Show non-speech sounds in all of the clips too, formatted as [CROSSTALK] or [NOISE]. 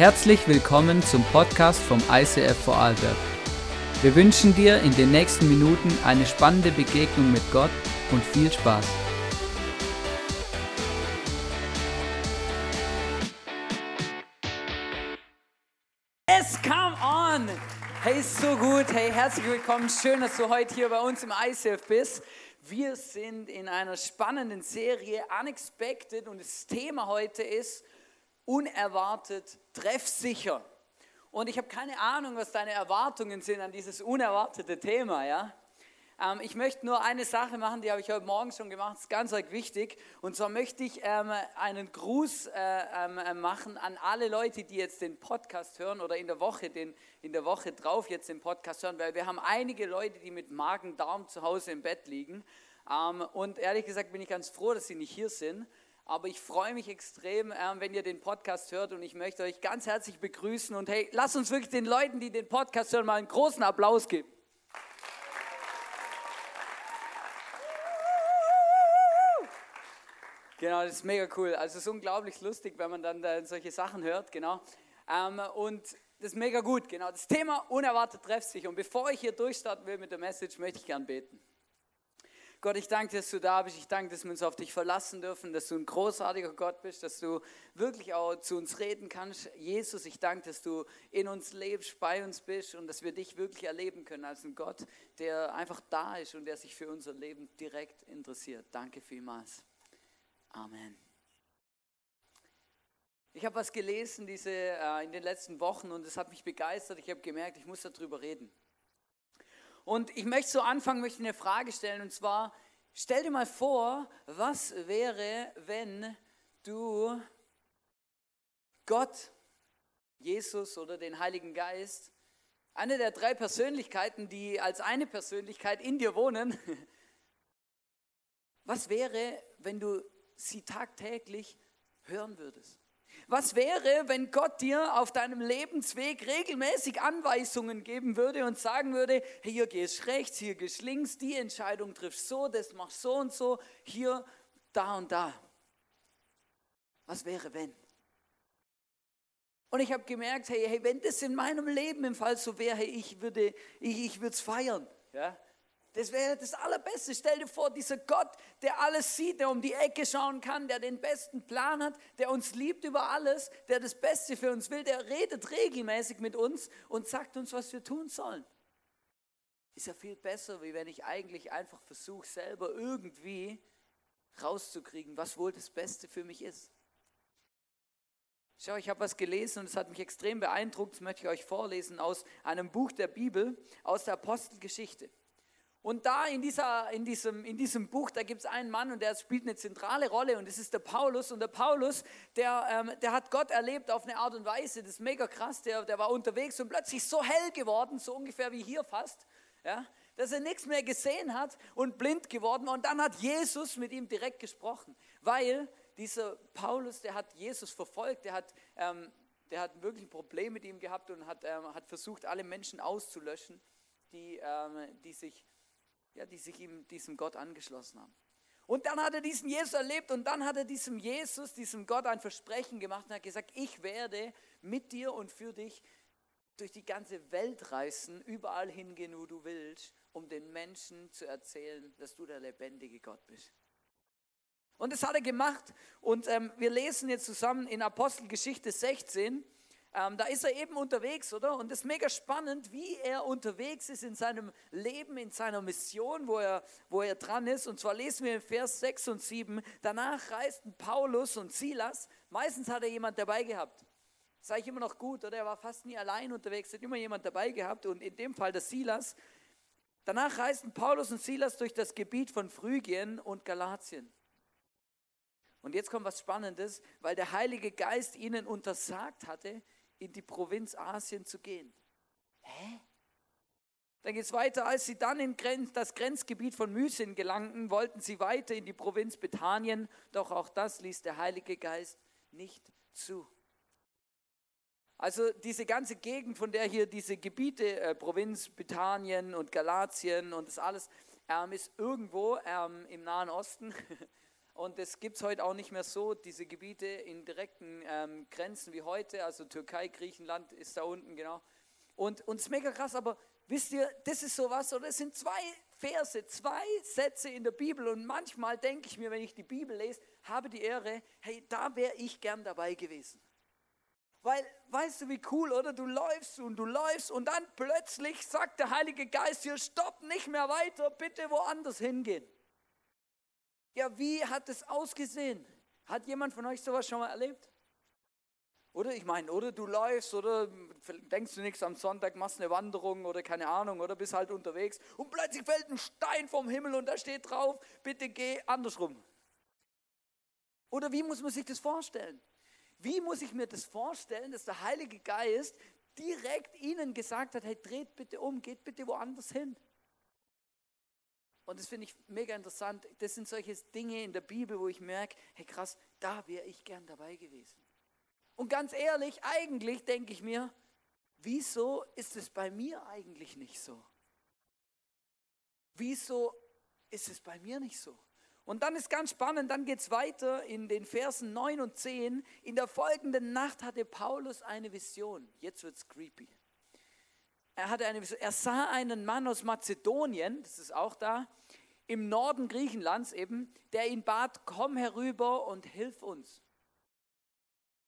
Herzlich willkommen zum Podcast vom ICF Vorarlberg. Wir wünschen dir in den nächsten Minuten eine spannende Begegnung mit Gott und viel Spaß. Es come on! Hey, so gut. Hey, herzlich willkommen. Schön, dass du heute hier bei uns im ICF bist. Wir sind in einer spannenden Serie Unexpected und das Thema heute ist unerwartet treffsicher. Und ich habe keine Ahnung, was deine Erwartungen sind an dieses unerwartete Thema, ja? Ähm, ich möchte nur eine Sache machen, die habe ich heute Morgen schon gemacht, ist ganz wichtig. Und zwar möchte ich ähm, einen Gruß äh, ähm, äh, machen an alle Leute, die jetzt den Podcast hören oder in der Woche, den, in der Woche drauf jetzt den Podcast hören, weil wir haben einige Leute, die mit Magen-Darm zu Hause im Bett liegen. Ähm, und ehrlich gesagt bin ich ganz froh, dass sie nicht hier sind. Aber ich freue mich extrem, ähm, wenn ihr den Podcast hört und ich möchte euch ganz herzlich begrüßen. Und hey, lasst uns wirklich den Leuten, die den Podcast hören, mal einen großen Applaus geben. Genau, das ist mega cool. Also es ist unglaublich lustig, wenn man dann solche Sachen hört, genau. Ähm, und das ist mega gut, genau. Das Thema unerwartet trefft sich. Und bevor ich hier durchstarten will mit der Message, möchte ich gern beten. Gott, ich danke, dass du da bist. Ich danke, dass wir uns auf dich verlassen dürfen, dass du ein großartiger Gott bist, dass du wirklich auch zu uns reden kannst. Jesus, ich danke, dass du in uns lebst, bei uns bist und dass wir dich wirklich erleben können als ein Gott, der einfach da ist und der sich für unser Leben direkt interessiert. Danke vielmals. Amen. Ich habe was gelesen diese, äh, in den letzten Wochen und es hat mich begeistert. Ich habe gemerkt, ich muss darüber reden. Und ich möchte so anfangen, möchte eine Frage stellen und zwar, stell dir mal vor, was wäre, wenn du Gott, Jesus oder den Heiligen Geist, eine der drei Persönlichkeiten, die als eine Persönlichkeit in dir wohnen, [LAUGHS] was wäre, wenn du sie tagtäglich hören würdest? Was wäre, wenn Gott dir auf deinem Lebensweg regelmäßig Anweisungen geben würde und sagen würde, hier gehst rechts, hier gehst links, die Entscheidung triffst so, das machst so und so, hier, da und da. Was wäre, wenn? Und ich habe gemerkt, hey, hey, wenn das in meinem Leben im Fall so wäre, hey, ich würde ich, ich es feiern. Ja? Das wäre das Allerbeste. Stell dir vor, dieser Gott, der alles sieht, der um die Ecke schauen kann, der den besten Plan hat, der uns liebt über alles, der das Beste für uns will, der redet regelmäßig mit uns und sagt uns, was wir tun sollen. Ist ja viel besser, wie wenn ich eigentlich einfach versuche, selber irgendwie rauszukriegen, was wohl das Beste für mich ist. Schau, ich habe was gelesen und es hat mich extrem beeindruckt. Das möchte ich euch vorlesen aus einem Buch der Bibel, aus der Apostelgeschichte. Und da in, dieser, in, diesem, in diesem Buch, da gibt es einen Mann und der spielt eine zentrale Rolle und das ist der Paulus. Und der Paulus, der, ähm, der hat Gott erlebt auf eine Art und Weise, das ist mega krass, der, der war unterwegs und plötzlich so hell geworden, so ungefähr wie hier fast, ja, dass er nichts mehr gesehen hat und blind geworden. Und dann hat Jesus mit ihm direkt gesprochen, weil dieser Paulus, der hat Jesus verfolgt, der hat, ähm, der hat wirklich ein Problem mit ihm gehabt und hat, ähm, hat versucht, alle Menschen auszulöschen, die, ähm, die sich ja, die sich ihm, diesem Gott angeschlossen haben. Und dann hat er diesen Jesus erlebt und dann hat er diesem Jesus, diesem Gott ein Versprechen gemacht und hat gesagt, ich werde mit dir und für dich durch die ganze Welt reisen, überall hingehen, wo du willst, um den Menschen zu erzählen, dass du der lebendige Gott bist. Und das hat er gemacht und ähm, wir lesen jetzt zusammen in Apostelgeschichte 16, ähm, da ist er eben unterwegs, oder? Und es ist mega spannend, wie er unterwegs ist in seinem Leben, in seiner Mission, wo er, wo er dran ist. Und zwar lesen wir in Vers 6 und 7, danach reisten Paulus und Silas, meistens hat er jemand dabei gehabt. Sage ich immer noch gut, oder? Er war fast nie allein unterwegs, hat immer jemand dabei gehabt. Und in dem Fall der Silas. Danach reisten Paulus und Silas durch das Gebiet von Phrygien und Galatien. Und jetzt kommt was Spannendes, weil der Heilige Geist ihnen untersagt hatte, in die Provinz Asien zu gehen. Hä? Dann geht es weiter, als sie dann in das Grenzgebiet von Mysien gelangten, wollten sie weiter in die Provinz Bethanien, doch auch das ließ der Heilige Geist nicht zu. Also diese ganze Gegend, von der hier diese Gebiete, äh, Provinz Bethanien und Galatien und das alles, ähm, ist irgendwo ähm, im Nahen Osten. [LAUGHS] Und das gibt es heute auch nicht mehr so, diese Gebiete in direkten ähm, Grenzen wie heute. Also Türkei, Griechenland ist da unten, genau. Und es ist mega krass, aber wisst ihr, das ist sowas, oder es sind zwei Verse, zwei Sätze in der Bibel. Und manchmal denke ich mir, wenn ich die Bibel lese, habe die Ehre, hey, da wäre ich gern dabei gewesen. Weil, weißt du, wie cool, oder? Du läufst und du läufst und dann plötzlich sagt der Heilige Geist hier, stopp, nicht mehr weiter, bitte woanders hingehen. Ja, wie hat es ausgesehen? Hat jemand von euch sowas schon mal erlebt? Oder ich meine, oder du läufst oder denkst du nichts am Sonntag, machst eine Wanderung oder keine Ahnung oder bist halt unterwegs und plötzlich fällt ein Stein vom Himmel und da steht drauf, bitte geh andersrum. Oder wie muss man sich das vorstellen? Wie muss ich mir das vorstellen, dass der Heilige Geist direkt ihnen gesagt hat, hey, dreht bitte um, geht bitte woanders hin. Und das finde ich mega interessant. Das sind solche Dinge in der Bibel, wo ich merke, hey krass, da wäre ich gern dabei gewesen. Und ganz ehrlich, eigentlich denke ich mir, wieso ist es bei mir eigentlich nicht so? Wieso ist es bei mir nicht so? Und dann ist ganz spannend, dann geht es weiter in den Versen 9 und 10. In der folgenden Nacht hatte Paulus eine Vision. Jetzt wird es creepy. Er, hatte eine er sah einen Mann aus Mazedonien, das ist auch da, im Norden Griechenlands eben, der ihn bat, komm herüber und hilf uns.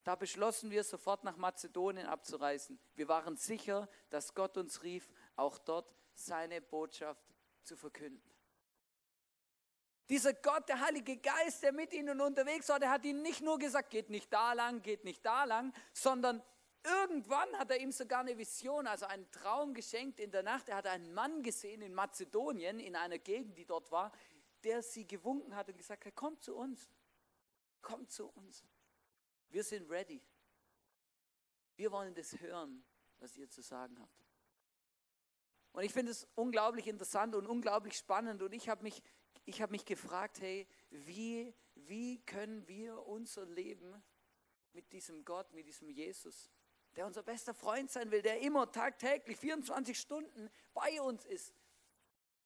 Da beschlossen wir sofort nach Mazedonien abzureisen. Wir waren sicher, dass Gott uns rief, auch dort seine Botschaft zu verkünden. Dieser Gott, der Heilige Geist, der mit ihnen unterwegs war, der hat ihnen nicht nur gesagt, geht nicht da lang, geht nicht da lang, sondern Irgendwann hat er ihm sogar eine Vision, also einen Traum geschenkt in der Nacht. Er hat einen Mann gesehen in Mazedonien, in einer Gegend, die dort war, der sie gewunken hat und gesagt hat, kommt zu uns, kommt zu uns. Wir sind ready. Wir wollen das hören, was ihr zu sagen habt. Und ich finde es unglaublich interessant und unglaublich spannend. Und ich habe mich, hab mich gefragt, hey, wie, wie können wir unser Leben mit diesem Gott, mit diesem Jesus der unser bester Freund sein will, der immer tagtäglich 24 Stunden bei uns ist,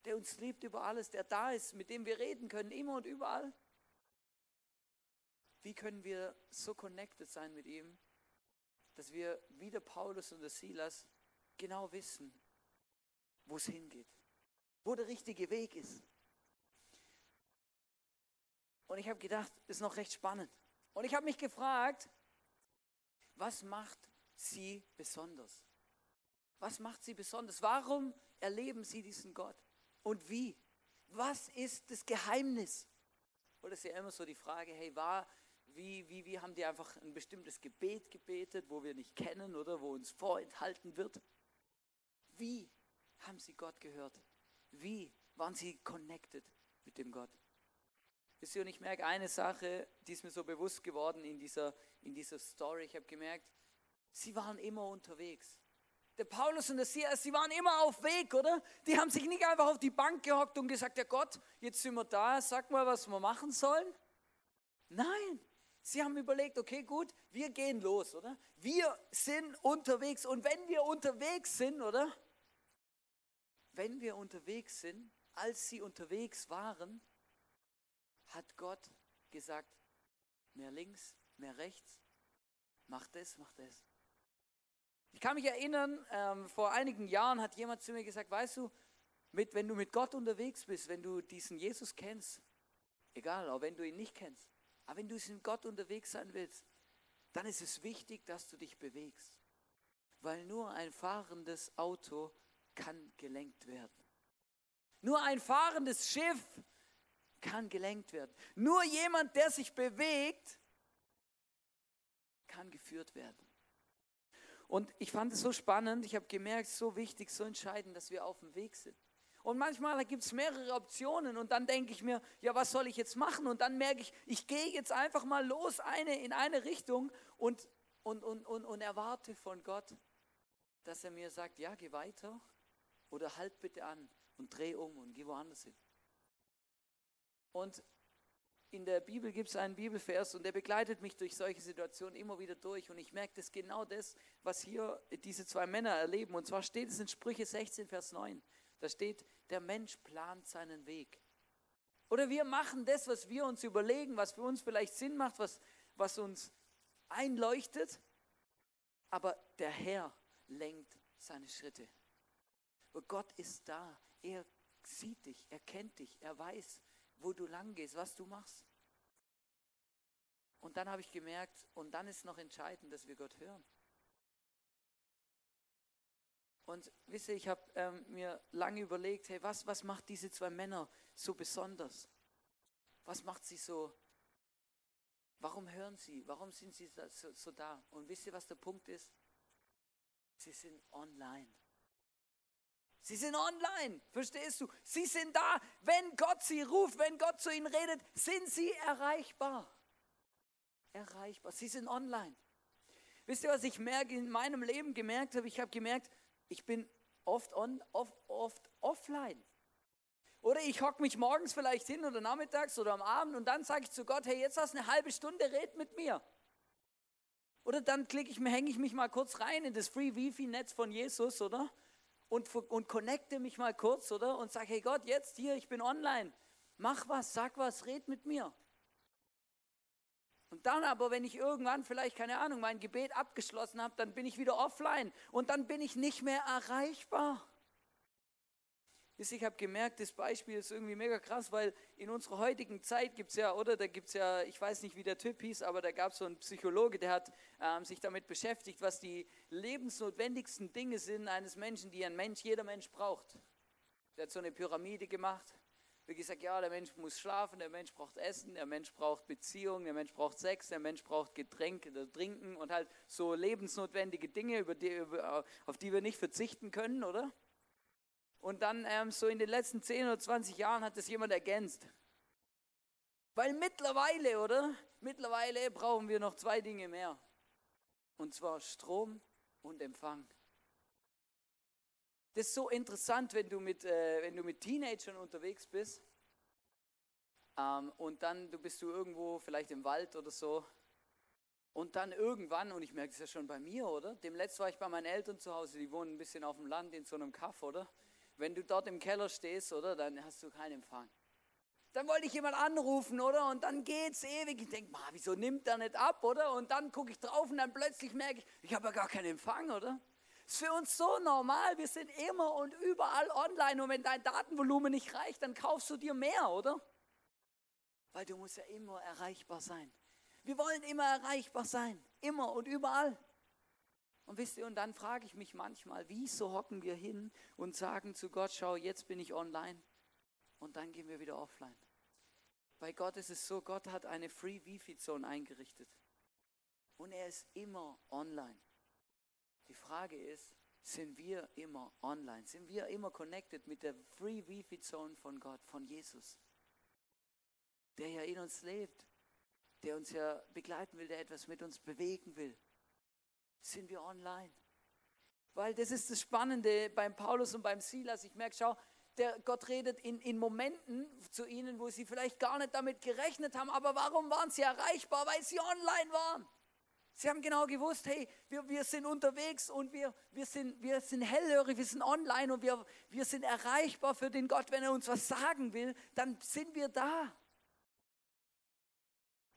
der uns liebt über alles, der da ist, mit dem wir reden können, immer und überall. Wie können wir so connected sein mit ihm, dass wir wie der Paulus und der Silas genau wissen, wo es hingeht, wo der richtige Weg ist. Und ich habe gedacht, ist noch recht spannend. Und ich habe mich gefragt, was macht sie besonders? Was macht sie besonders? Warum erleben sie diesen Gott? Und wie? Was ist das Geheimnis? Oder ist ja immer so die Frage, hey, war, wie, wie, wie haben die einfach ein bestimmtes Gebet gebetet, wo wir nicht kennen oder wo uns vorenthalten wird? Wie haben sie Gott gehört? Wie waren sie connected mit dem Gott? Wisst ihr, und ich merke eine Sache, die ist mir so bewusst geworden in dieser, in dieser Story. Ich habe gemerkt, Sie waren immer unterwegs. Der Paulus und der Silas, sie waren immer auf Weg, oder? Die haben sich nicht einfach auf die Bank gehockt und gesagt, ja Gott, jetzt sind wir da, sag mal, was wir machen sollen. Nein, sie haben überlegt, okay, gut, wir gehen los, oder? Wir sind unterwegs und wenn wir unterwegs sind, oder? Wenn wir unterwegs sind, als sie unterwegs waren, hat Gott gesagt, mehr links, mehr rechts, mach das, mach das. Ich kann mich erinnern, ähm, vor einigen Jahren hat jemand zu mir gesagt, weißt du, mit, wenn du mit Gott unterwegs bist, wenn du diesen Jesus kennst, egal, auch wenn du ihn nicht kennst, aber wenn du mit Gott unterwegs sein willst, dann ist es wichtig, dass du dich bewegst. Weil nur ein fahrendes Auto kann gelenkt werden. Nur ein fahrendes Schiff kann gelenkt werden. Nur jemand, der sich bewegt, kann geführt werden. Und ich fand es so spannend, ich habe gemerkt, so wichtig, so entscheidend, dass wir auf dem Weg sind. Und manchmal gibt es mehrere Optionen und dann denke ich mir, ja, was soll ich jetzt machen? Und dann merke ich, ich gehe jetzt einfach mal los eine, in eine Richtung und, und, und, und, und erwarte von Gott, dass er mir sagt, ja, geh weiter oder halt bitte an und dreh um und geh woanders hin. Und in der Bibel gibt es einen Bibelvers und der begleitet mich durch solche Situationen immer wieder durch. Und ich merke, das genau das, was hier diese zwei Männer erleben. Und zwar steht es in Sprüche 16, Vers 9. Da steht, der Mensch plant seinen Weg. Oder wir machen das, was wir uns überlegen, was für uns vielleicht Sinn macht, was, was uns einleuchtet. Aber der Herr lenkt seine Schritte. Und Gott ist da. Er sieht dich, er kennt dich, er weiß, wo du lang gehst, was du machst. Und dann habe ich gemerkt, und dann ist noch entscheidend, dass wir Gott hören. Und wisst ihr, ich habe ähm, mir lange überlegt, hey, was, was macht diese zwei Männer so besonders? Was macht sie so? Warum hören sie? Warum sind sie so, so da? Und wisst ihr, was der Punkt ist? Sie sind online. Sie sind online, verstehst du? Sie sind da. Wenn Gott sie ruft, wenn Gott zu ihnen redet, sind sie erreichbar. Erreichbar. Sie sind online. Wisst ihr, was ich merke, in meinem Leben gemerkt habe? Ich habe gemerkt, ich bin oft, on, oft, oft offline. Oder ich hocke mich morgens vielleicht hin oder nachmittags oder am Abend und dann sage ich zu Gott, hey, jetzt hast du eine halbe Stunde, red mit mir. Oder dann klicke ich mir, hänge ich mich mal kurz rein in das Free Wifi-Netz von Jesus, oder? Und, und connecte mich mal kurz, oder? Und sage, hey Gott, jetzt hier, ich bin online. Mach was, sag was, red mit mir. Und dann aber, wenn ich irgendwann vielleicht, keine Ahnung, mein Gebet abgeschlossen habe, dann bin ich wieder offline und dann bin ich nicht mehr erreichbar. Ich habe gemerkt, das Beispiel ist irgendwie mega krass, weil in unserer heutigen Zeit gibt es ja, oder da gibt es ja, ich weiß nicht, wie der Typ hieß, aber da gab es so einen Psychologe, der hat ähm, sich damit beschäftigt, was die lebensnotwendigsten Dinge sind eines Menschen, die ein Mensch, jeder Mensch braucht. Der hat so eine Pyramide gemacht wie gesagt, ja, der Mensch muss schlafen, der Mensch braucht Essen, der Mensch braucht Beziehung, der Mensch braucht Sex, der Mensch braucht Getränke, Trinken und halt so lebensnotwendige Dinge, über die, auf die wir nicht verzichten können, oder? Und dann ähm, so in den letzten 10 oder 20 Jahren hat das jemand ergänzt. Weil mittlerweile, oder? Mittlerweile brauchen wir noch zwei Dinge mehr. Und zwar Strom und Empfang. Das ist so interessant, wenn du mit, äh, wenn du mit Teenagern unterwegs bist ähm, und dann du bist du irgendwo vielleicht im Wald oder so und dann irgendwann, und ich merke es ja schon bei mir, oder? Dem letzten war ich bei meinen Eltern zu Hause, die wohnen ein bisschen auf dem Land in so einem Kaff, oder? Wenn du dort im Keller stehst, oder, dann hast du keinen Empfang. Dann wollte ich jemand anrufen, oder? Und dann geht's ewig. Ich denke, wieso nimmt der nicht ab, oder? Und dann gucke ich drauf und dann plötzlich merke ich, ich habe ja gar keinen Empfang, oder? ist für uns so normal. Wir sind immer und überall online. Und wenn dein Datenvolumen nicht reicht, dann kaufst du dir mehr, oder? Weil du musst ja immer erreichbar sein. Wir wollen immer erreichbar sein. Immer und überall. Und wisst ihr, und dann frage ich mich manchmal, wieso hocken wir hin und sagen zu Gott, schau, jetzt bin ich online. Und dann gehen wir wieder offline. Bei Gott ist es so, Gott hat eine Free Wifi-Zone eingerichtet. Und er ist immer online. Die Frage ist, sind wir immer online? Sind wir immer connected mit der Free Wifi Zone von Gott, von Jesus? Der ja in uns lebt, der uns ja begleiten will, der etwas mit uns bewegen will. Sind wir online? Weil das ist das Spannende beim Paulus und beim Silas. Ich merke, schau, der Gott redet in, in Momenten zu ihnen, wo sie vielleicht gar nicht damit gerechnet haben. Aber warum waren sie erreichbar? Weil sie online waren. Sie haben genau gewusst, hey, wir, wir sind unterwegs und wir, wir, sind, wir sind hellhörig, wir sind online und wir, wir sind erreichbar für den Gott. Wenn er uns was sagen will, dann sind wir da.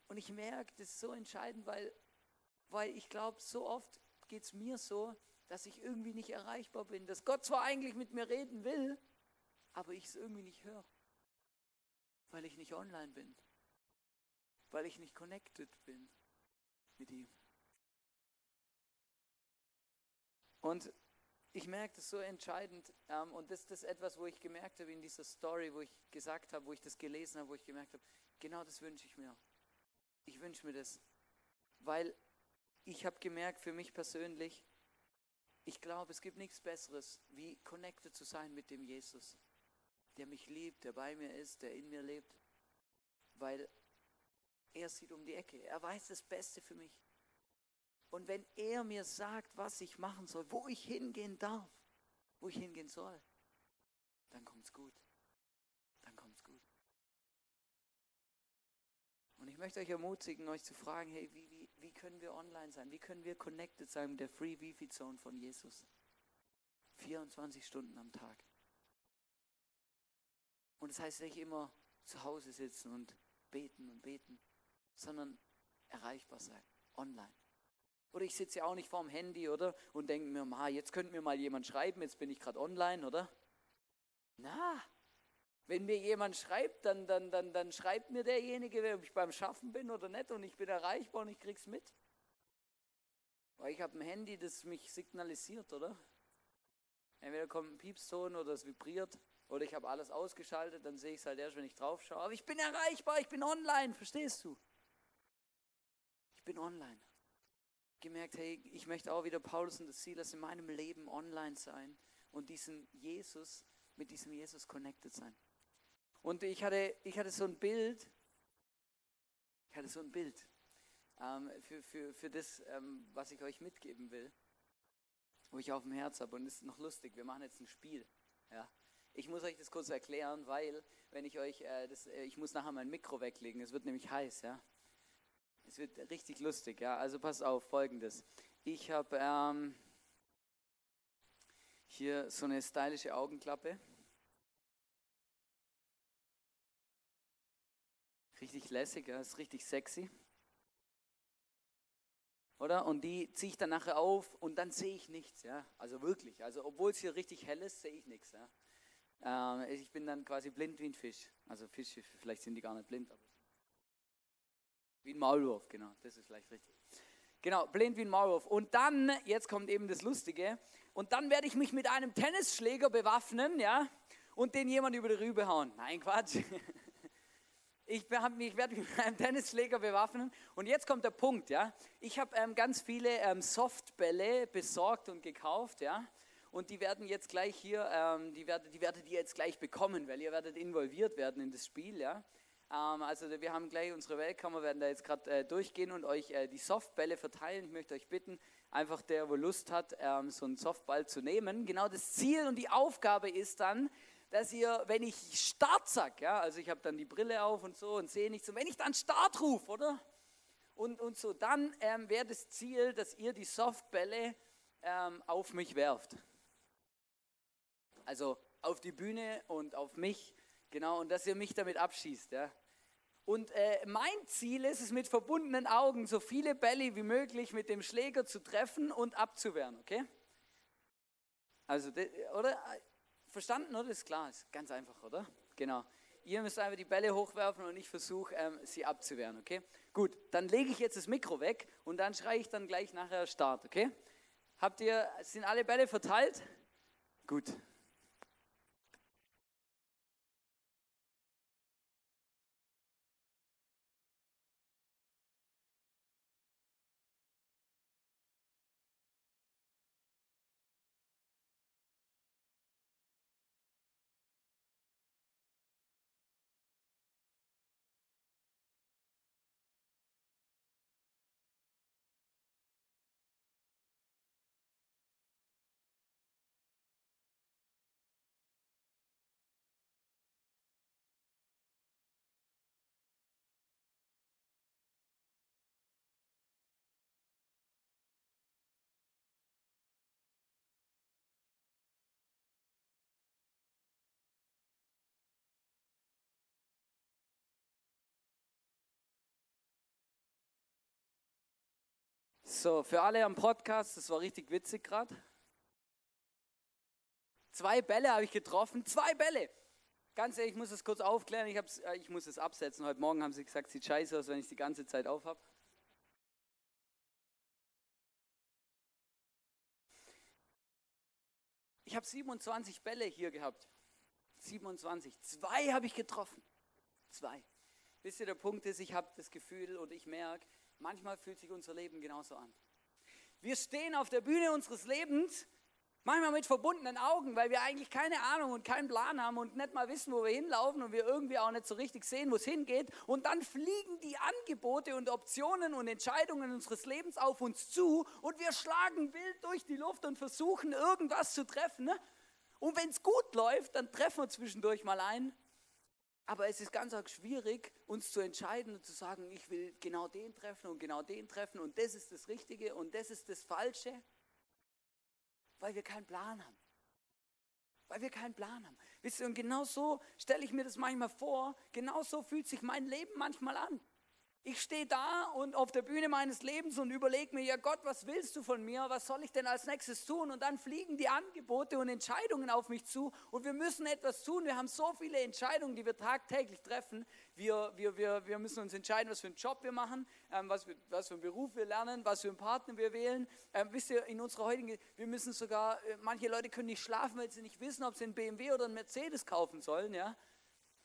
Und ich merke, das ist so entscheidend, weil, weil ich glaube, so oft geht es mir so, dass ich irgendwie nicht erreichbar bin. Dass Gott zwar eigentlich mit mir reden will, aber ich es irgendwie nicht höre. Weil ich nicht online bin. Weil ich nicht connected bin mit ihm. Und ich merke das so entscheidend ähm, und das, das ist etwas, wo ich gemerkt habe in dieser Story, wo ich gesagt habe, wo ich das gelesen habe, wo ich gemerkt habe, genau das wünsche ich mir. Ich wünsche mir das, weil ich habe gemerkt für mich persönlich, ich glaube, es gibt nichts Besseres, wie connected zu sein mit dem Jesus, der mich liebt, der bei mir ist, der in mir lebt, weil er sieht um die Ecke, er weiß das Beste für mich. Und wenn er mir sagt, was ich machen soll, wo ich hingehen darf, wo ich hingehen soll, dann kommt es gut. Dann kommt es gut. Und ich möchte euch ermutigen, euch zu fragen, hey, wie, wie, wie können wir online sein? Wie können wir connected sein mit der Free Wifi Zone von Jesus? 24 Stunden am Tag. Und das heißt nicht immer zu Hause sitzen und beten und beten, sondern erreichbar sein, online. Oder ich sitze ja auch nicht vorm Handy, oder? Und denke mir, ma, jetzt könnte mir mal jemand schreiben, jetzt bin ich gerade online, oder? Na, wenn mir jemand schreibt, dann, dann, dann, dann schreibt mir derjenige, ob ich beim Schaffen bin oder nicht und ich bin erreichbar und ich krieg's mit. Weil ich habe ein Handy, das mich signalisiert, oder? Entweder kommt ein Piepston oder es vibriert oder ich habe alles ausgeschaltet, dann sehe ich es halt erst, wenn ich drauf schaue. Aber ich bin erreichbar, ich bin online, verstehst du? Ich bin online. Gemerkt, hey, ich möchte auch wieder Paulus und das Silas in meinem Leben online sein und diesen Jesus, mit diesem Jesus connected sein. Und ich hatte, ich hatte so ein Bild, ich hatte so ein Bild ähm, für, für, für das, ähm, was ich euch mitgeben will, wo ich auf dem Herz habe. Und es ist noch lustig, wir machen jetzt ein Spiel. Ja. Ich muss euch das kurz erklären, weil, wenn ich euch, äh, das, äh, ich muss nachher mein Mikro weglegen, es wird nämlich heiß, ja. Es wird richtig lustig, ja. Also passt auf, folgendes. Ich habe ähm, hier so eine stylische Augenklappe. Richtig lässig, ja, ist richtig sexy. Oder? Und die ziehe ich dann nachher auf und dann sehe ich nichts, ja. Also wirklich. Also obwohl es hier richtig hell ist, sehe ich nichts, ja. Ähm, ich bin dann quasi blind wie ein Fisch. Also Fische, vielleicht sind die gar nicht blind, aber wie ein Maulwurf, genau. Das ist vielleicht richtig. Genau, blind wie ein Maulwurf. Und dann, jetzt kommt eben das Lustige, und dann werde ich mich mit einem Tennisschläger bewaffnen, ja, und den jemand über die Rübe hauen. Nein, Quatsch. [LAUGHS] Ich, ich werde mich [LAUGHS] mit einem Tennisschläger bewaffnen. Und jetzt kommt der Punkt, ja. Ich habe ähm, ganz viele ähm, Softbälle besorgt und gekauft, ja. Und die werden jetzt gleich hier, ähm, die, werdet, die werdet ihr jetzt gleich bekommen, weil ihr werdet involviert werden in das Spiel, ja. Ähm, also wir haben gleich unsere Weltkammer, werden da jetzt gerade äh, durchgehen und euch äh, die Softbälle verteilen. Ich möchte euch bitten, einfach der, wo Lust hat, ähm, so einen Softball zu nehmen. Genau das Ziel und die Aufgabe ist dann, dass ihr, wenn ich Start sag, ja, also ich habe dann die Brille auf und so und sehe nichts, und wenn ich dann Start rufe, oder? Und, und so, dann ähm, wäre das Ziel, dass ihr die Softbälle ähm, auf mich werft. Also auf die Bühne und auf mich, genau, und dass ihr mich damit abschießt, ja. Und äh, mein Ziel ist es, mit verbundenen Augen so viele Bälle wie möglich mit dem Schläger zu treffen und abzuwehren, okay? Also, oder? Verstanden, oder? Ist klar, ist ganz einfach, oder? Genau. Ihr müsst einfach die Bälle hochwerfen und ich versuche, ähm, sie abzuwehren, okay? Gut, dann lege ich jetzt das Mikro weg und dann schreie ich dann gleich nachher Start, okay? Habt ihr, sind alle Bälle verteilt? Gut. So, für alle am Podcast, das war richtig witzig gerade. Zwei Bälle habe ich getroffen, zwei Bälle. Ganz ehrlich, ich muss es kurz aufklären, ich, äh, ich muss es absetzen. Heute Morgen haben sie gesagt, sieht scheiße aus, wenn ich die ganze Zeit auf habe. Ich habe 27 Bälle hier gehabt. 27. Zwei habe ich getroffen. Zwei. Wisst ihr, der Punkt ist, ich habe das Gefühl und ich merke, manchmal fühlt sich unser Leben genauso an. Wir stehen auf der Bühne unseres Lebens, manchmal mit verbundenen Augen, weil wir eigentlich keine Ahnung und keinen Plan haben und nicht mal wissen, wo wir hinlaufen und wir irgendwie auch nicht so richtig sehen, wo es hingeht. Und dann fliegen die Angebote und Optionen und Entscheidungen unseres Lebens auf uns zu und wir schlagen wild durch die Luft und versuchen irgendwas zu treffen. Ne? Und wenn es gut läuft, dann treffen wir zwischendurch mal ein aber es ist ganz arg schwierig, uns zu entscheiden und zu sagen, ich will genau den treffen und genau den treffen und das ist das Richtige und das ist das Falsche, weil wir keinen Plan haben. weil wir keinen Plan haben. Wisst ihr, und genau so stelle ich mir das manchmal vor, genau so fühlt sich mein Leben manchmal an. Ich stehe da und auf der Bühne meines Lebens und überlege mir, ja Gott, was willst du von mir? Was soll ich denn als nächstes tun? Und dann fliegen die Angebote und Entscheidungen auf mich zu und wir müssen etwas tun. Wir haben so viele Entscheidungen, die wir tagtäglich treffen. Wir, wir, wir, wir müssen uns entscheiden, was für einen Job wir machen, ähm, was, wir, was für einen Beruf wir lernen, was für einen Partner wir wählen. Ähm, wisst ihr, in unserer heutigen, wir müssen sogar, äh, manche Leute können nicht schlafen, weil sie nicht wissen, ob sie einen BMW oder einen Mercedes kaufen sollen. Ja?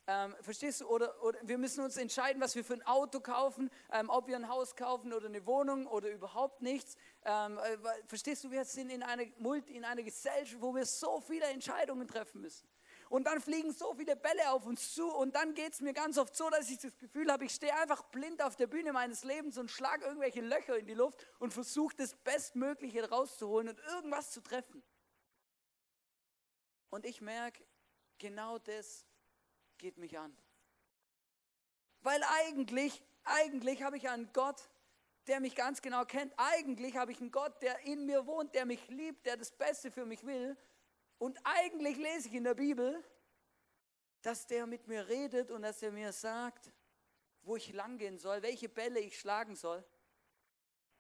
Ähm, verstehst du? Oder, oder, wir müssen uns entscheiden, was wir für ein Auto kaufen, ähm, ob wir ein Haus kaufen oder eine Wohnung oder überhaupt nichts. Ähm, äh, verstehst du, wir sind in einer, Multi, in einer Gesellschaft, wo wir so viele Entscheidungen treffen müssen. Und dann fliegen so viele Bälle auf uns zu und dann geht es mir ganz oft so, dass ich das Gefühl habe, ich stehe einfach blind auf der Bühne meines Lebens und schlage irgendwelche Löcher in die Luft und versuche das Bestmögliche rauszuholen und irgendwas zu treffen. Und ich merke, genau das geht mich an. Weil eigentlich, eigentlich habe ich einen Gott, der mich ganz genau kennt. Eigentlich habe ich einen Gott, der in mir wohnt, der mich liebt, der das Beste für mich will. Und eigentlich lese ich in der Bibel, dass der mit mir redet und dass er mir sagt, wo ich langgehen soll, welche Bälle ich schlagen soll.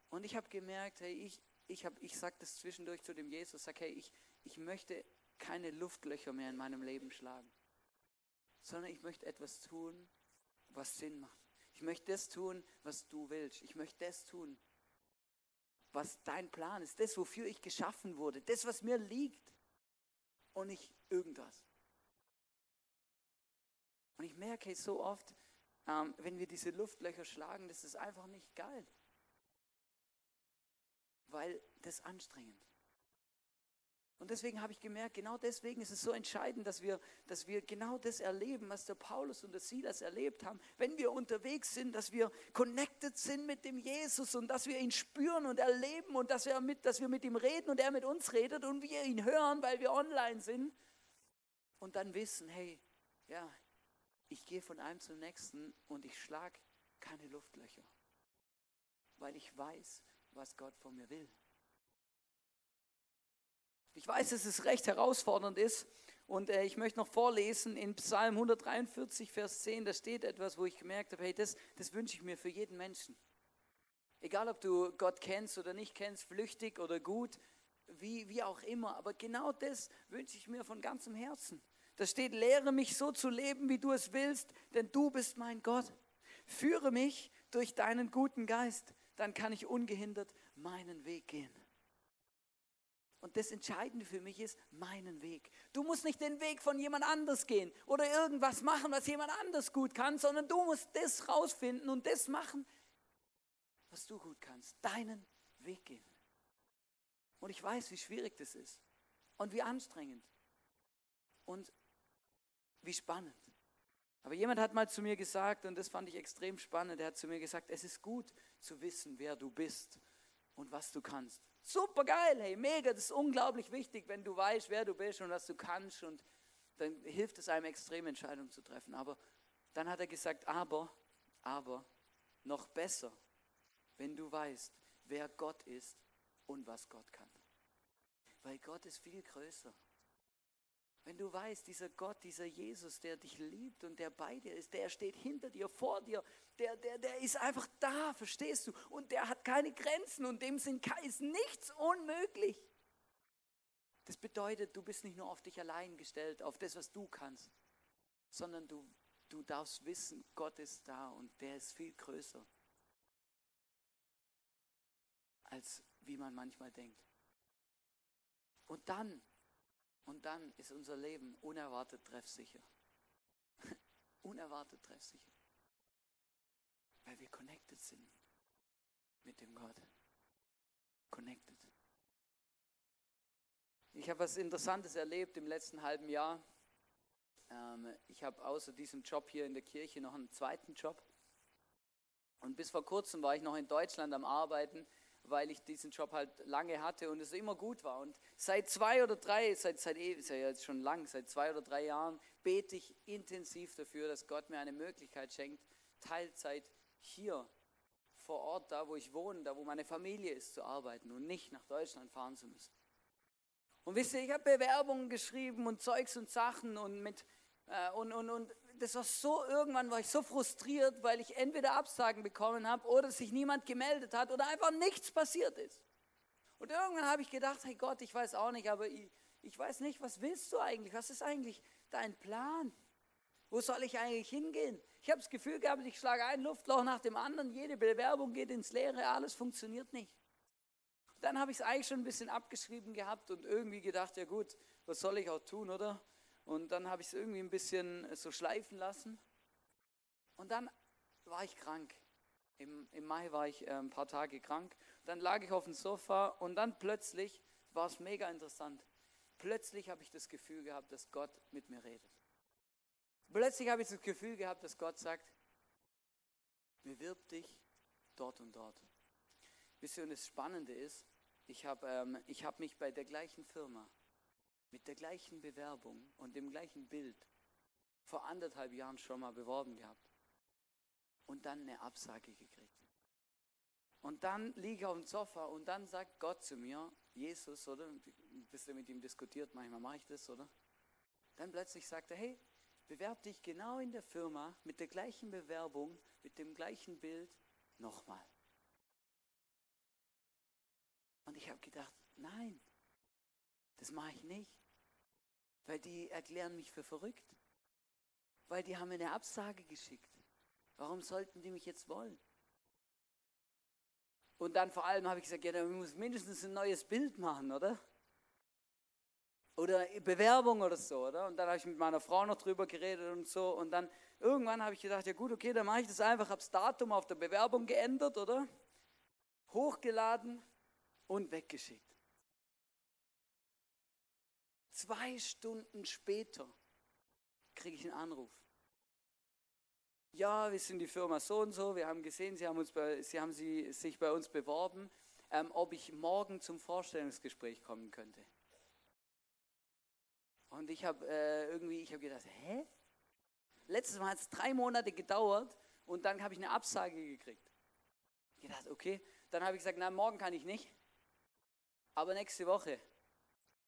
Und ich habe gemerkt, hey, ich, ich, ich sage das zwischendurch zu dem Jesus, sage, hey, ich, ich möchte keine Luftlöcher mehr in meinem Leben schlagen sondern ich möchte etwas tun, was Sinn macht. Ich möchte das tun, was du willst. Ich möchte das tun, was dein Plan ist, das, wofür ich geschaffen wurde, das, was mir liegt und nicht irgendwas. Und ich merke so oft, ähm, wenn wir diese Luftlöcher schlagen, das ist einfach nicht geil, weil das anstrengend. Und deswegen habe ich gemerkt, genau deswegen ist es so entscheidend, dass wir, dass wir genau das erleben, was der Paulus und der Silas erlebt haben. Wenn wir unterwegs sind, dass wir connected sind mit dem Jesus und dass wir ihn spüren und erleben und dass wir mit, dass wir mit ihm reden und er mit uns redet und wir ihn hören, weil wir online sind. Und dann wissen, hey, ja, ich gehe von einem zum nächsten und ich schlage keine Luftlöcher, weil ich weiß, was Gott von mir will. Ich weiß, dass es recht herausfordernd ist und äh, ich möchte noch vorlesen in Psalm 143, Vers 10, da steht etwas, wo ich gemerkt habe, hey, das, das wünsche ich mir für jeden Menschen. Egal, ob du Gott kennst oder nicht kennst, flüchtig oder gut, wie, wie auch immer, aber genau das wünsche ich mir von ganzem Herzen. Da steht, lehre mich so zu leben, wie du es willst, denn du bist mein Gott. Führe mich durch deinen guten Geist, dann kann ich ungehindert meinen Weg gehen. Und das Entscheidende für mich ist meinen Weg. Du musst nicht den Weg von jemand anders gehen oder irgendwas machen, was jemand anders gut kann, sondern du musst das rausfinden und das machen, was du gut kannst. Deinen Weg gehen. Und ich weiß, wie schwierig das ist und wie anstrengend und wie spannend. Aber jemand hat mal zu mir gesagt, und das fand ich extrem spannend, er hat zu mir gesagt, es ist gut zu wissen, wer du bist und was du kannst. Super geil, hey, mega, das ist unglaublich wichtig, wenn du weißt, wer du bist und was du kannst und dann hilft es einem extrem Entscheidungen zu treffen. Aber dann hat er gesagt, aber, aber, noch besser, wenn du weißt, wer Gott ist und was Gott kann. Weil Gott ist viel größer. Wenn du weißt, dieser Gott, dieser Jesus, der dich liebt und der bei dir ist, der steht hinter dir, vor dir, der, der, der ist einfach da, verstehst du? Und der hat keine Grenzen und dem sind, ist nichts unmöglich. Das bedeutet, du bist nicht nur auf dich allein gestellt, auf das, was du kannst, sondern du, du darfst wissen, Gott ist da und der ist viel größer, als wie man manchmal denkt. Und dann und dann ist unser Leben unerwartet treffsicher. [LAUGHS] unerwartet treffsicher. Weil wir connected sind mit dem Gott. Connected. Ich habe was Interessantes erlebt im letzten halben Jahr. Ähm, ich habe außer diesem Job hier in der Kirche noch einen zweiten Job. Und bis vor kurzem war ich noch in Deutschland am Arbeiten weil ich diesen Job halt lange hatte und es immer gut war. Und seit zwei oder drei, seit, seit ist ja jetzt schon lang, seit zwei oder drei Jahren bete ich intensiv dafür, dass Gott mir eine Möglichkeit schenkt, Teilzeit hier vor Ort, da wo ich wohne, da wo meine Familie ist, zu arbeiten und nicht nach Deutschland fahren zu müssen. Und wisst ihr, ich habe Bewerbungen geschrieben und Zeugs und Sachen und mit äh, und, und, und das war so, irgendwann war ich so frustriert, weil ich entweder Absagen bekommen habe oder sich niemand gemeldet hat oder einfach nichts passiert ist. Und irgendwann habe ich gedacht, hey Gott, ich weiß auch nicht, aber ich, ich weiß nicht, was willst du eigentlich? Was ist eigentlich dein Plan? Wo soll ich eigentlich hingehen? Ich habe das Gefühl gehabt, ich schlage ein Luftloch nach dem anderen, jede Bewerbung geht ins Leere, alles funktioniert nicht. Dann habe ich es eigentlich schon ein bisschen abgeschrieben gehabt und irgendwie gedacht, ja gut, was soll ich auch tun, oder? Und dann habe ich es irgendwie ein bisschen so schleifen lassen. Und dann war ich krank. Im, Im Mai war ich äh, ein paar Tage krank. Dann lag ich auf dem Sofa und dann plötzlich war es mega interessant. Plötzlich habe ich das Gefühl gehabt, dass Gott mit mir redet. Plötzlich habe ich das Gefühl gehabt, dass Gott sagt, bewirb dich dort und dort. Wisst ihr, und das Spannende ist, ich habe ähm, hab mich bei der gleichen Firma, mit der gleichen Bewerbung und dem gleichen Bild vor anderthalb Jahren schon mal beworben gehabt und dann eine Absage gekriegt. Und dann liege ich auf dem Sofa und dann sagt Gott zu mir, Jesus, oder? Bist du mit ihm diskutiert, manchmal mache ich das, oder? Dann plötzlich sagt er, hey, bewerb dich genau in der Firma mit der gleichen Bewerbung, mit dem gleichen Bild nochmal. Und ich habe gedacht, nein, das mache ich nicht, weil die erklären mich für verrückt, weil die haben mir eine Absage geschickt. Warum sollten die mich jetzt wollen? Und dann vor allem habe ich gesagt, ja, dann muss mindestens ein neues Bild machen, oder? Oder Bewerbung oder so, oder? Und dann habe ich mit meiner Frau noch drüber geredet und so. Und dann irgendwann habe ich gedacht, ja gut, okay, dann mache ich das einfach, habe das Datum auf der Bewerbung geändert, oder? Hochgeladen und weggeschickt. Zwei Stunden später kriege ich einen Anruf ja, wir sind die Firma so und so, wir haben gesehen, Sie haben, uns bei, Sie haben sich bei uns beworben, ähm, ob ich morgen zum Vorstellungsgespräch kommen könnte. Und ich habe äh, irgendwie, ich habe gedacht, hä? Letztes Mal hat es drei Monate gedauert und dann habe ich eine Absage gekriegt. Ich gedacht, okay, dann habe ich gesagt, na, morgen kann ich nicht, aber nächste Woche.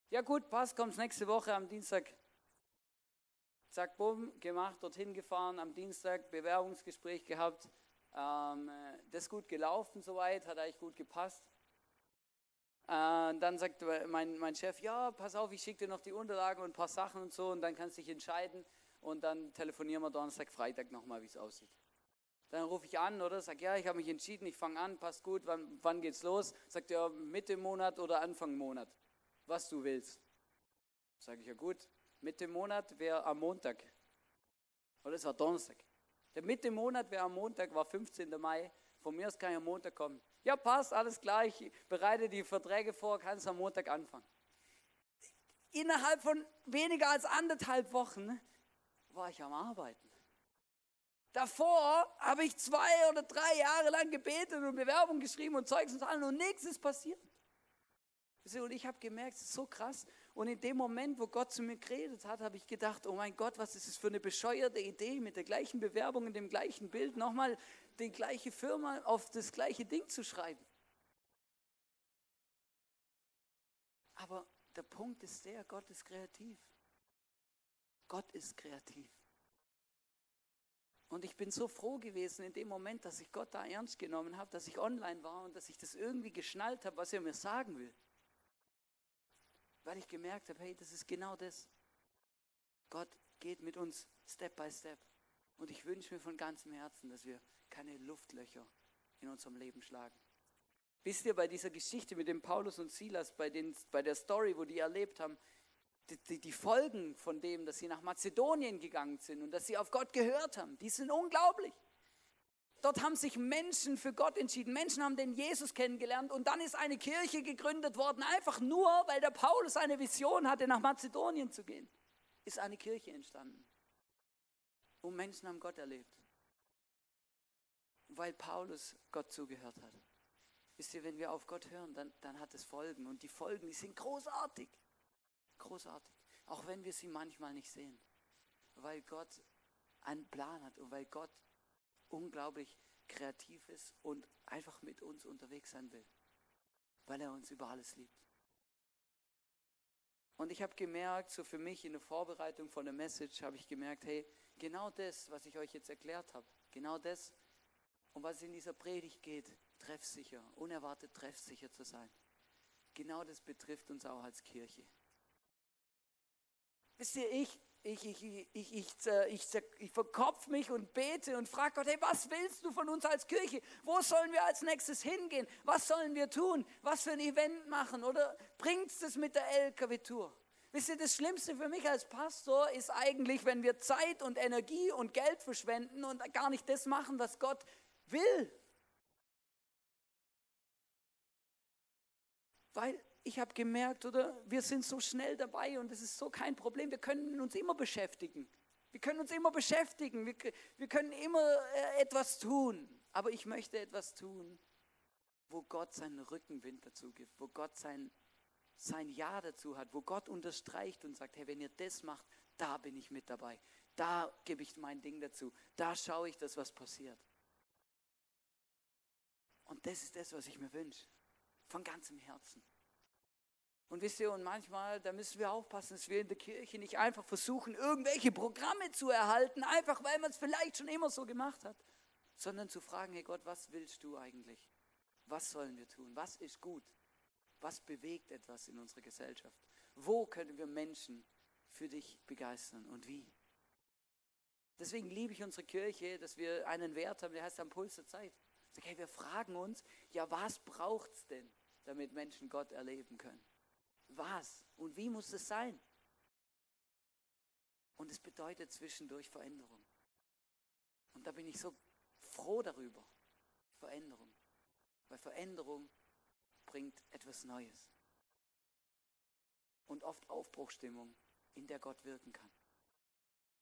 Ja gut, passt, kommt nächste Woche am Dienstag zack, bumm, gemacht, dorthin gefahren, am Dienstag Bewerbungsgespräch gehabt. Ähm, das ist gut gelaufen soweit, hat eigentlich gut gepasst. Äh, dann sagt mein, mein Chef, ja, pass auf, ich schicke dir noch die Unterlagen und ein paar Sachen und so und dann kannst du dich entscheiden und dann telefonieren wir Donnerstag, Freitag nochmal, wie es aussieht. Dann rufe ich an, oder? Sag, ja, ich habe mich entschieden, ich fange an, passt gut, wann, wann geht's los? Sagt er, Mitte Monat oder Anfang Monat, was du willst. Sage ich, ja gut, Mitte Monat wäre am Montag. Oder es war Donnerstag. Der Mitte Monat wäre am Montag, war 15. Mai. Von mir aus kann ich am Montag kommen. Ja, passt, alles klar. Ich bereite die Verträge vor, kann es am Montag anfangen. Innerhalb von weniger als anderthalb Wochen war ich am Arbeiten. Davor habe ich zwei oder drei Jahre lang gebetet und Bewerbung geschrieben und Zeugs und Zahlen und nichts ist passiert. Und ich habe gemerkt, es ist so krass. Und in dem Moment, wo Gott zu mir geredet hat, habe ich gedacht, oh mein Gott, was ist das für eine bescheuerte Idee, mit der gleichen Bewerbung, in dem gleichen Bild nochmal die gleiche Firma auf das gleiche Ding zu schreiben. Aber der Punkt ist der, Gott ist kreativ. Gott ist kreativ. Und ich bin so froh gewesen in dem Moment, dass ich Gott da ernst genommen habe, dass ich online war und dass ich das irgendwie geschnallt habe, was er mir sagen will weil ich gemerkt habe, hey, das ist genau das. Gott geht mit uns Step by Step. Und ich wünsche mir von ganzem Herzen, dass wir keine Luftlöcher in unserem Leben schlagen. Wisst ihr, bei dieser Geschichte mit dem Paulus und Silas, bei, den, bei der Story, wo die erlebt haben, die, die, die Folgen von dem, dass sie nach Mazedonien gegangen sind und dass sie auf Gott gehört haben, die sind unglaublich. Dort haben sich Menschen für Gott entschieden. Menschen haben den Jesus kennengelernt und dann ist eine Kirche gegründet worden, einfach nur, weil der Paulus eine Vision hatte, nach Mazedonien zu gehen. Ist eine Kirche entstanden. Und Menschen haben Gott erlebt. Weil Paulus Gott zugehört hat. Wisst ihr, wenn wir auf Gott hören, dann, dann hat es Folgen. Und die Folgen, die sind großartig. Großartig. Auch wenn wir sie manchmal nicht sehen. Weil Gott einen Plan hat und weil Gott unglaublich kreativ ist und einfach mit uns unterwegs sein will, weil er uns über alles liebt. Und ich habe gemerkt, so für mich in der Vorbereitung von der Message, habe ich gemerkt, hey, genau das, was ich euch jetzt erklärt habe, genau das, um was es in dieser Predigt geht, treffsicher, unerwartet treffsicher zu sein. Genau das betrifft uns auch als Kirche. Wisst ihr, ich, ich, ich, ich, ich, ich, ich, verkopf mich und bete und frage Gott, hey, was willst du von uns als Kirche? Wo sollen wir als nächstes hingehen? Was sollen wir tun? Was für ein Event machen? Oder bringt es das mit der LKW-Tour? Wisst ihr, das Schlimmste für mich als Pastor ist eigentlich, wenn wir Zeit und Energie und Geld verschwenden und gar nicht das machen, was Gott will. Weil ich habe gemerkt, oder wir sind so schnell dabei und es ist so kein Problem. Wir können uns immer beschäftigen. Wir können uns immer beschäftigen. Wir, wir können immer äh, etwas tun. Aber ich möchte etwas tun, wo Gott seinen Rückenwind dazu gibt, wo Gott sein, sein Ja dazu hat, wo Gott unterstreicht und sagt, hey, wenn ihr das macht, da bin ich mit dabei. Da gebe ich mein Ding dazu. Da schaue ich, dass was passiert. Und das ist das, was ich mir wünsche. Von ganzem Herzen. Und wisst ihr, und manchmal, da müssen wir aufpassen, dass wir in der Kirche nicht einfach versuchen, irgendwelche Programme zu erhalten, einfach weil man es vielleicht schon immer so gemacht hat, sondern zu fragen, hey Gott, was willst du eigentlich? Was sollen wir tun? Was ist gut? Was bewegt etwas in unserer Gesellschaft? Wo können wir Menschen für dich begeistern und wie? Deswegen liebe ich unsere Kirche, dass wir einen Wert haben, der heißt am Puls der Zeit. Hey, wir fragen uns, ja, was braucht es denn, damit Menschen Gott erleben können? Was und wie muss es sein? Und es bedeutet zwischendurch Veränderung. Und da bin ich so froh darüber. Veränderung. Weil Veränderung bringt etwas Neues. Und oft Aufbruchstimmung, in der Gott wirken kann.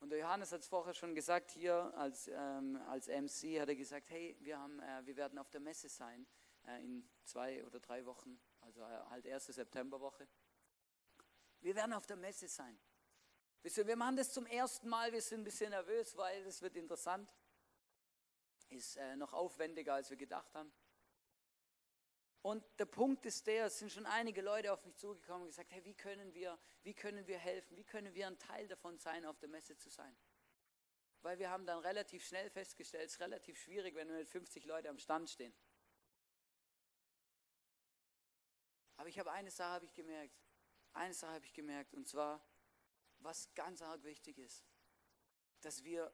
Und der Johannes hat es vorher schon gesagt, hier als, ähm, als MC hat er gesagt, hey, wir, haben, äh, wir werden auf der Messe sein äh, in zwei oder drei Wochen, also äh, halt erste Septemberwoche. Wir werden auf der Messe sein. Wir machen das zum ersten Mal, wir sind ein bisschen nervös, weil es wird interessant. Ist äh, noch aufwendiger, als wir gedacht haben. Und der Punkt ist der, es sind schon einige Leute auf mich zugekommen und gesagt, hey, wie können wir, wie können wir helfen, wie können wir ein Teil davon sein, auf der Messe zu sein? Weil wir haben dann relativ schnell festgestellt, es ist relativ schwierig, wenn wir mit 50 Leuten am Stand stehen. Aber ich habe eine Sache habe ich gemerkt, eine Sache habe ich gemerkt, und zwar, was ganz arg wichtig ist, dass wir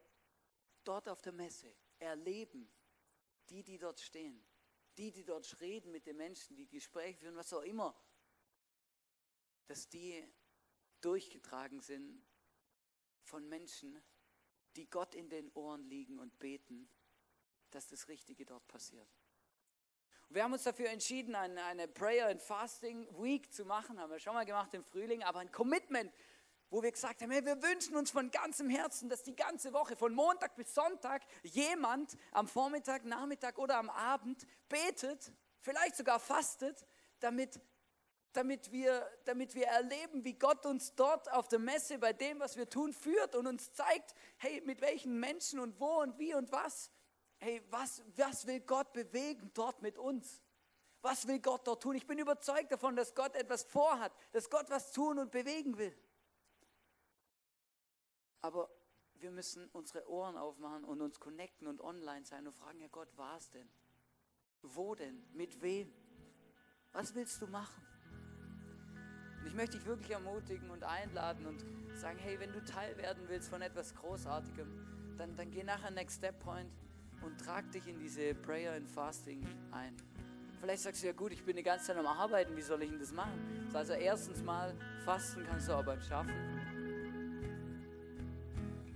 dort auf der Messe erleben, die, die dort stehen, die, die dort reden mit den Menschen, die Gespräche führen, was auch immer, dass die durchgetragen sind von Menschen, die Gott in den Ohren liegen und beten, dass das Richtige dort passiert. Wir haben uns dafür entschieden, eine, eine Prayer and Fasting Week zu machen. Haben wir schon mal gemacht im Frühling, aber ein Commitment, wo wir gesagt haben, hey, wir wünschen uns von ganzem Herzen, dass die ganze Woche, von Montag bis Sonntag, jemand am Vormittag, Nachmittag oder am Abend betet, vielleicht sogar fastet, damit, damit, wir, damit wir erleben, wie Gott uns dort auf der Messe bei dem, was wir tun, führt und uns zeigt, hey, mit welchen Menschen und wo und wie und was hey, was, was will Gott bewegen dort mit uns? Was will Gott dort tun? Ich bin überzeugt davon, dass Gott etwas vorhat, dass Gott was tun und bewegen will. Aber wir müssen unsere Ohren aufmachen und uns connecten und online sein und fragen, Herr Gott, was denn? Wo denn? Mit wem? Was willst du machen? Und ich möchte dich wirklich ermutigen und einladen und sagen, hey, wenn du Teil werden willst von etwas Großartigem, dann, dann geh nachher Next Step Point und trag dich in diese Prayer and Fasting ein. Vielleicht sagst du ja gut, ich bin die ganze Zeit am Arbeiten, wie soll ich denn das machen? Also erstens mal, fasten kannst du auch beim Schaffen.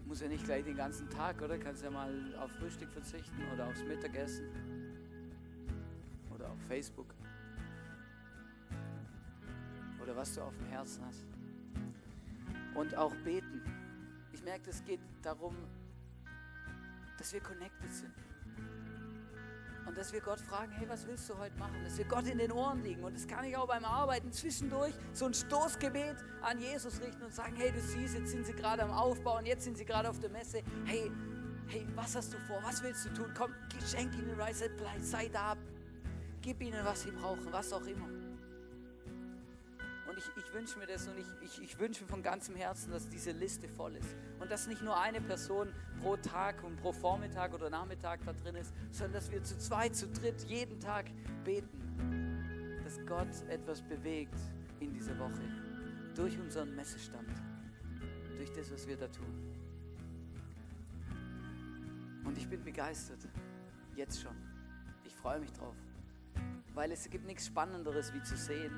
Muss ja nicht gleich den ganzen Tag, oder? Kannst ja mal auf Frühstück verzichten oder aufs Mittagessen oder auf Facebook oder was du auf dem Herzen hast. Und auch beten. Ich merke, es geht darum, dass wir connected sind. Und dass wir Gott fragen, hey, was willst du heute machen? Dass wir Gott in den Ohren liegen. Und das kann ich auch beim Arbeiten zwischendurch so ein Stoßgebet an Jesus richten und sagen, hey, du siehst, jetzt sind sie gerade am Aufbauen, jetzt sind sie gerade auf der Messe. Hey, hey, was hast du vor? Was willst du tun? Komm, schenk ihnen Rise sei da. Gib ihnen, was sie brauchen, was auch immer. Und ich, ich wünsche mir das und ich, ich, ich wünsche mir von ganzem Herzen, dass diese Liste voll ist. Und dass nicht nur eine Person pro Tag und pro Vormittag oder Nachmittag da drin ist, sondern dass wir zu zweit, zu dritt jeden Tag beten, dass Gott etwas bewegt in dieser Woche durch unseren Messestand, durch das, was wir da tun. Und ich bin begeistert, jetzt schon. Ich freue mich drauf, weil es gibt nichts Spannenderes, wie zu sehen,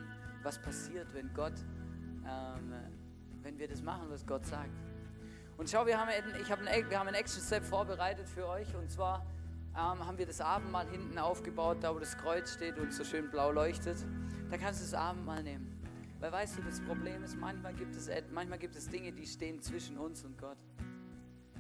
was passiert, wenn Gott, ähm, wenn wir das machen, was Gott sagt. Und schau, wir haben, ich hab einen, wir haben einen Action-Step vorbereitet für euch und zwar ähm, haben wir das Abendmahl hinten aufgebaut, da wo das Kreuz steht und so schön blau leuchtet. Da kannst du das Abendmahl nehmen. Weil weißt du, das Problem ist, manchmal gibt es, manchmal gibt es Dinge, die stehen zwischen uns und Gott.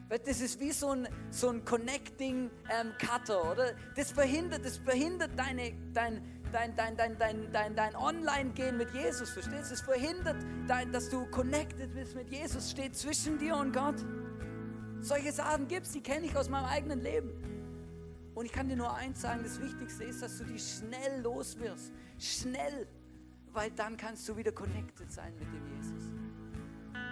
Das ist wie so ein, so ein Connecting ähm, Cutter, oder? Das verhindert, das verhindert deine, dein, dein, dein, dein, dein, dein, dein Online-Gehen mit Jesus, verstehst du? Es verhindert, dein, dass du connected bist mit Jesus, steht zwischen dir und Gott. Solche Sachen gibt es, die kenne ich aus meinem eigenen Leben. Und ich kann dir nur eins sagen, das Wichtigste ist, dass du die schnell los wirst. Schnell, weil dann kannst du wieder connected sein mit dem Jesus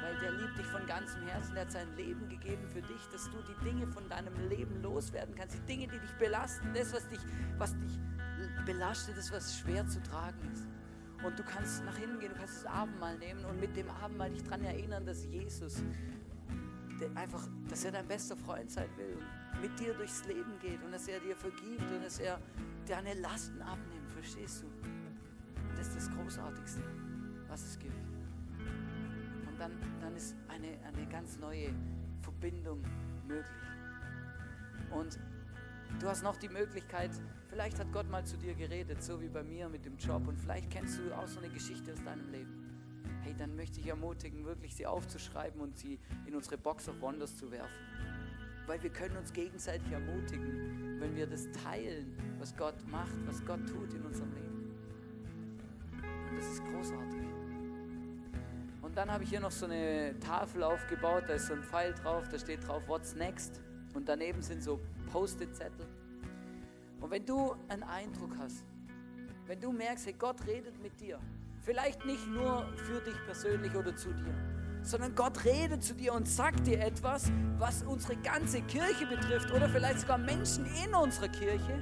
weil der liebt dich von ganzem Herzen. Er hat sein Leben gegeben für dich, dass du die Dinge von deinem Leben loswerden kannst. Die Dinge, die dich belasten, das, was dich, was dich belastet ist, was schwer zu tragen ist. Und du kannst nach hinten gehen, du kannst das Abendmahl nehmen und mit dem Abendmahl dich daran erinnern, dass Jesus einfach, dass er dein bester Freund sein will und mit dir durchs Leben geht und dass er dir vergibt und dass er deine Lasten abnimmt. Verstehst du? Das ist das Großartigste, was es gibt und dann, dann ist eine, eine ganz neue Verbindung möglich. Und du hast noch die Möglichkeit, vielleicht hat Gott mal zu dir geredet, so wie bei mir mit dem Job und vielleicht kennst du auch so eine Geschichte aus deinem Leben. Hey, dann möchte ich ermutigen, wirklich sie aufzuschreiben und sie in unsere Box of Wonders zu werfen. Weil wir können uns gegenseitig ermutigen, wenn wir das teilen, was Gott macht, was Gott tut in unserem Leben. Und das ist großartig. Und dann habe ich hier noch so eine Tafel aufgebaut, da ist so ein Pfeil drauf, da steht drauf What's Next. Und daneben sind so Post-it-Zettel. Und wenn du einen Eindruck hast, wenn du merkst, hey, Gott redet mit dir, vielleicht nicht nur für dich persönlich oder zu dir, sondern Gott redet zu dir und sagt dir etwas, was unsere ganze Kirche betrifft oder vielleicht sogar Menschen in unserer Kirche,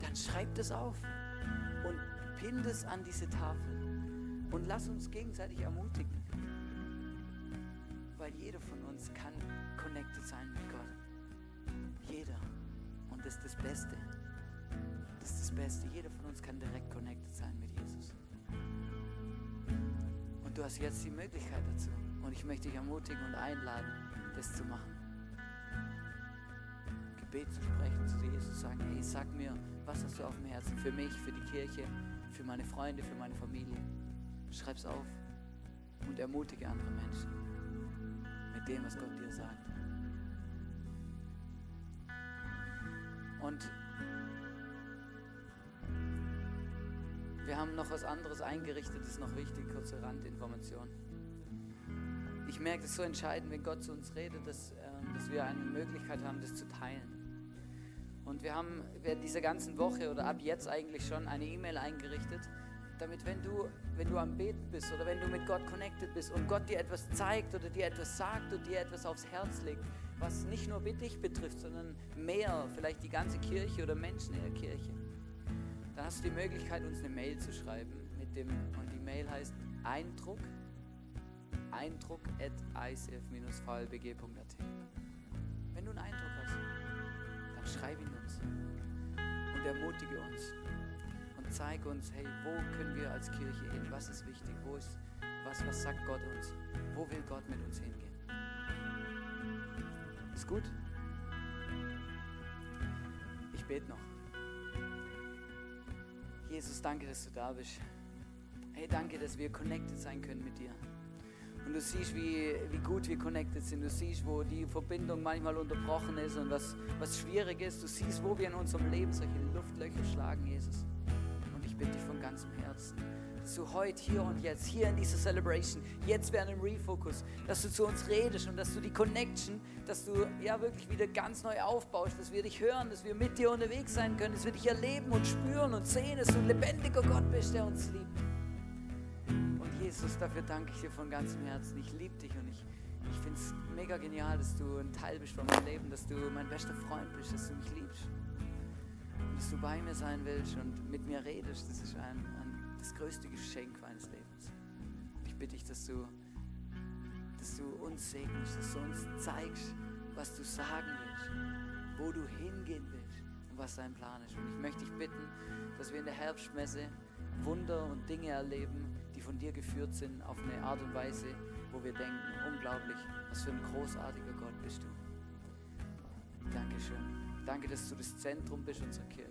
dann schreib das auf und pin das an diese Tafel. Und lass uns gegenseitig ermutigen. Weil jeder von uns kann connected sein mit Gott. Jeder. Und das ist das Beste. Das ist das Beste. Jeder von uns kann direkt connected sein mit Jesus. Und du hast jetzt die Möglichkeit dazu. Und ich möchte dich ermutigen und einladen, das zu machen. Gebet zu sprechen, zu Jesus zu sagen, hey, sag mir, was hast du auf dem Herzen für mich, für die Kirche, für meine Freunde, für meine Familie. Schreib es auf und ermutige andere Menschen mit dem, was Gott dir sagt. Und wir haben noch was anderes eingerichtet, das ist noch wichtig, kurze Randinformation. Ich merke es so entscheidend, wenn Gott zu uns redet, dass, äh, dass wir eine Möglichkeit haben, das zu teilen. Und wir haben während dieser ganzen Woche oder ab jetzt eigentlich schon eine E-Mail eingerichtet, damit wenn du, wenn du am Beten bist oder wenn du mit Gott connected bist und Gott dir etwas zeigt oder dir etwas sagt und dir etwas aufs Herz legt, was nicht nur dich betrifft, sondern mehr, vielleicht die ganze Kirche oder Menschen in der Kirche, dann hast du die Möglichkeit, uns eine Mail zu schreiben mit dem, und die Mail heißt Eindruck, eindruck at icf-vlbg.at. Wenn du einen Eindruck hast, dann schreib ihn uns und ermutige uns zeig uns, hey, wo können wir als Kirche hin? Was ist wichtig? Wo ist, was, was sagt Gott uns? Wo will Gott mit uns hingehen? Gut? Ich bete noch. Jesus, danke, dass du da bist. Hey, danke, dass wir connected sein können mit dir. Und du siehst, wie, wie gut wir connected sind. Du siehst, wo die Verbindung manchmal unterbrochen ist und was, was schwierig ist. Du siehst, wo wir in unserem Leben solche Luftlöcher schlagen, Jesus bitte dich von ganzem Herzen, du heute, hier und jetzt, hier in dieser Celebration, jetzt während dem Refocus, dass du zu uns redest und dass du die Connection, dass du ja wirklich wieder ganz neu aufbaust, dass wir dich hören, dass wir mit dir unterwegs sein können, dass wir dich erleben und spüren und sehen, dass du ein lebendiger Gott bist, der uns liebt. Jesus, dafür danke ich dir von ganzem Herzen. Ich liebe dich und ich, ich finde es mega genial, dass du ein Teil bist von meinem Leben, dass du mein bester Freund bist, dass du mich liebst. Und dass du bei mir sein willst und mit mir redest. Das ist ein, größte Geschenk meines Lebens. Ich bitte dich, dass du, dass du uns segnest, dass du uns zeigst, was du sagen willst, wo du hingehen willst und was dein Plan ist. Und ich möchte dich bitten, dass wir in der Herbstmesse Wunder und Dinge erleben, die von dir geführt sind, auf eine Art und Weise, wo wir denken, unglaublich, was für ein großartiger Gott bist du. Dankeschön. Danke, dass du das Zentrum bist unserer Kirche.